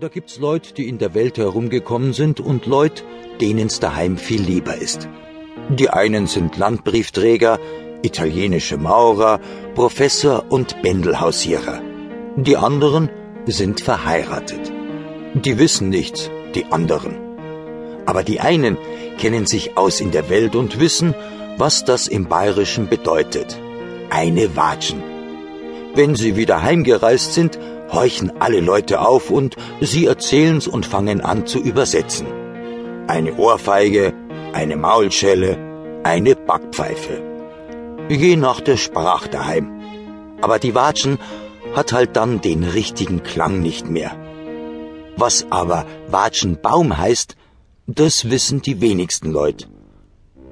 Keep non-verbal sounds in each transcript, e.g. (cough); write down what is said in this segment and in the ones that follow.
Da gibt's Leute, die in der Welt herumgekommen sind und Leute, denen's daheim viel lieber ist. Die einen sind Landbriefträger, italienische Maurer, Professor und Bändelhausierer. Die anderen sind verheiratet. Die wissen nichts, die anderen. Aber die einen kennen sich aus in der Welt und wissen, was das im Bayerischen bedeutet. Eine Watschen. Wenn sie wieder heimgereist sind, horchen alle Leute auf und sie erzählen's und fangen an zu übersetzen. Eine Ohrfeige, eine Maulschelle, eine Backpfeife. Je nach der Sprache daheim. Aber die Watschen hat halt dann den richtigen Klang nicht mehr. Was aber Watschenbaum heißt, das wissen die wenigsten Leute.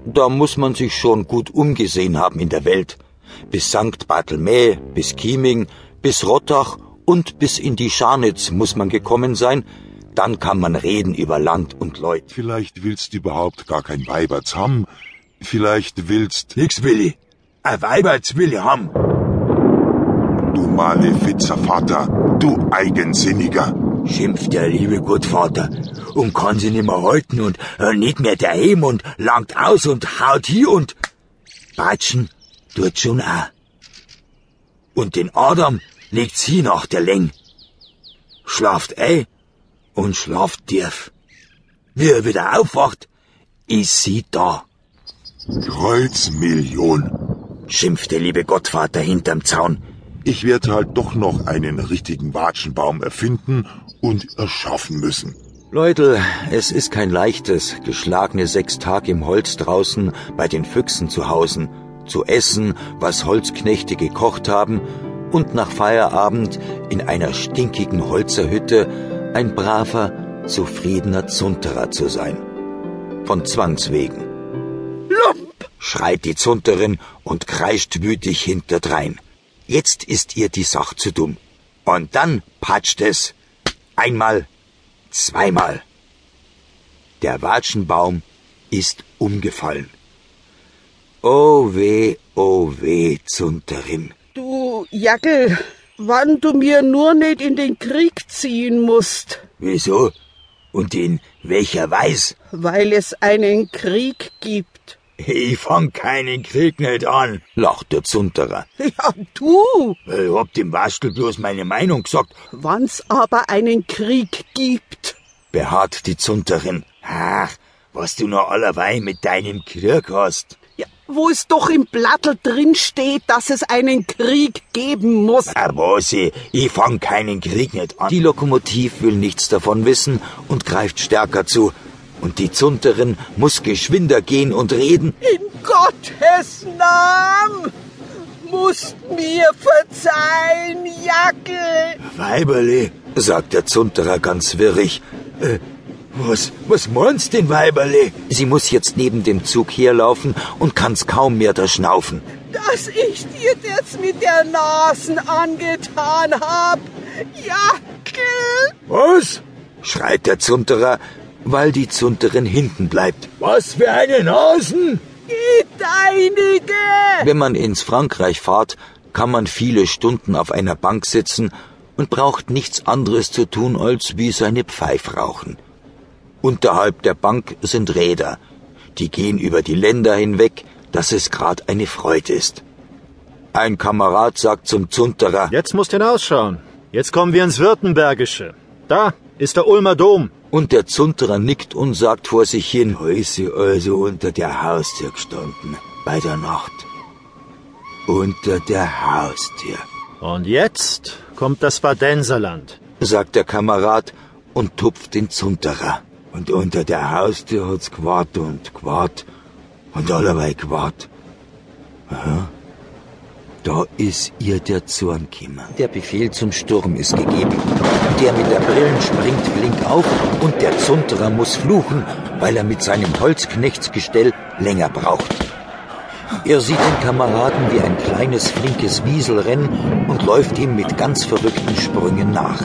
Da muss man sich schon gut umgesehen haben in der Welt. Bis St. Barthelmä, bis Chieming, bis Rottach und bis in die Scharnitz muss man gekommen sein, dann kann man reden über Land und Leut. Vielleicht willst du überhaupt gar kein Weiberts haben. Vielleicht willst... Nix Willi. Ein Weiberts will ich haben. Du Malefizer Vater, du Eigensinniger. Schimpft der liebe Gottvater und kann sie nimmer halten und äh, nicht mehr daheim und langt aus und haut hier und Batschen tut schon auch. Und den Adam legt sie nach der Läng. Schlaft ei und schlaft tief. Wie er wieder aufwacht, ist sie da. Kreuzmillion. Schimpft der liebe Gottvater hinterm Zaun. Ich werde halt doch noch einen richtigen Watschenbaum erfinden und erschaffen müssen. Leute, es ist kein leichtes, geschlagene sechs Tage im Holz draußen bei den Füchsen zu hausen, zu essen, was Holzknechte gekocht haben und nach Feierabend in einer stinkigen Holzerhütte ein braver, zufriedener Zunterer zu sein. Von Zwangs wegen. Lump! schreit die Zunterin und kreischt wütig hinterdrein. Jetzt ist ihr die Sach zu dumm. Und dann patscht es. Einmal, zweimal. Der Watschenbaum ist umgefallen. Oh weh, oh weh, Zunterin. Jackel, wann du mir nur nicht in den Krieg ziehen musst. Wieso? Und in welcher Weise? Weil es einen Krieg gibt. Ich fang keinen Krieg nicht an, lacht der Zunterer. (laughs) Ja, du. Ich hab dem Waschel bloß meine Meinung gesagt, Wann's aber einen Krieg gibt. beharrt die Zunterin. Ach, was du noch allerweil mit deinem Krieg hast. Wo es doch im Blattl drin steht, dass es einen Krieg geben muss. Ah, was ich, ich fang keinen Krieg nicht an. Die Lokomotiv will nichts davon wissen und greift stärker zu. Und die Zunterin muss geschwinder gehen und reden. In Gottes Namen musst mir verzeihen, Jackel. Weiberli, sagt der Zunterer ganz wirrig. Äh, was, was meinst denn, Weiberli? Sie muss jetzt neben dem Zug herlaufen und kann's kaum mehr da schnaufen. Dass ich dir das mit der Nasen angetan hab. Jackel. Was? Schreit der Zunterer, weil die Zunterin hinten bleibt. Was für eine Nasen? Die deinige. Wenn man ins Frankreich fahrt, kann man viele Stunden auf einer Bank sitzen und braucht nichts anderes zu tun, als wie seine Pfeif rauchen. Unterhalb der Bank sind Räder. Die gehen über die Länder hinweg, dass es grad eine Freude ist. Ein Kamerad sagt zum Zunterer, Jetzt musst hinausschauen. Jetzt kommen wir ins Württembergische. Da ist der Ulmer Dom. und der Zunterer nickt und sagt vor sich hin, ist sie also unter der Haustür gestanden, bei der Nacht. Unter der Haustür. Und jetzt kommt das Badenserland. sagt der Kamerad und tupft den Zunterer. Und unter der Haustür hat's gewart und gewart und allerweil gewart. Aha. Da ist ihr der Zorn gekommen. Der Befehl zum Sturm ist gegeben. Der mit der Brillen springt flink auf und der Zunterer muss fluchen, weil er mit seinem Holzknechtsgestell länger braucht. Er sieht den Kameraden wie ein kleines, flinkes Wiesel rennen und läuft ihm mit ganz verrückten Sprüngen nach.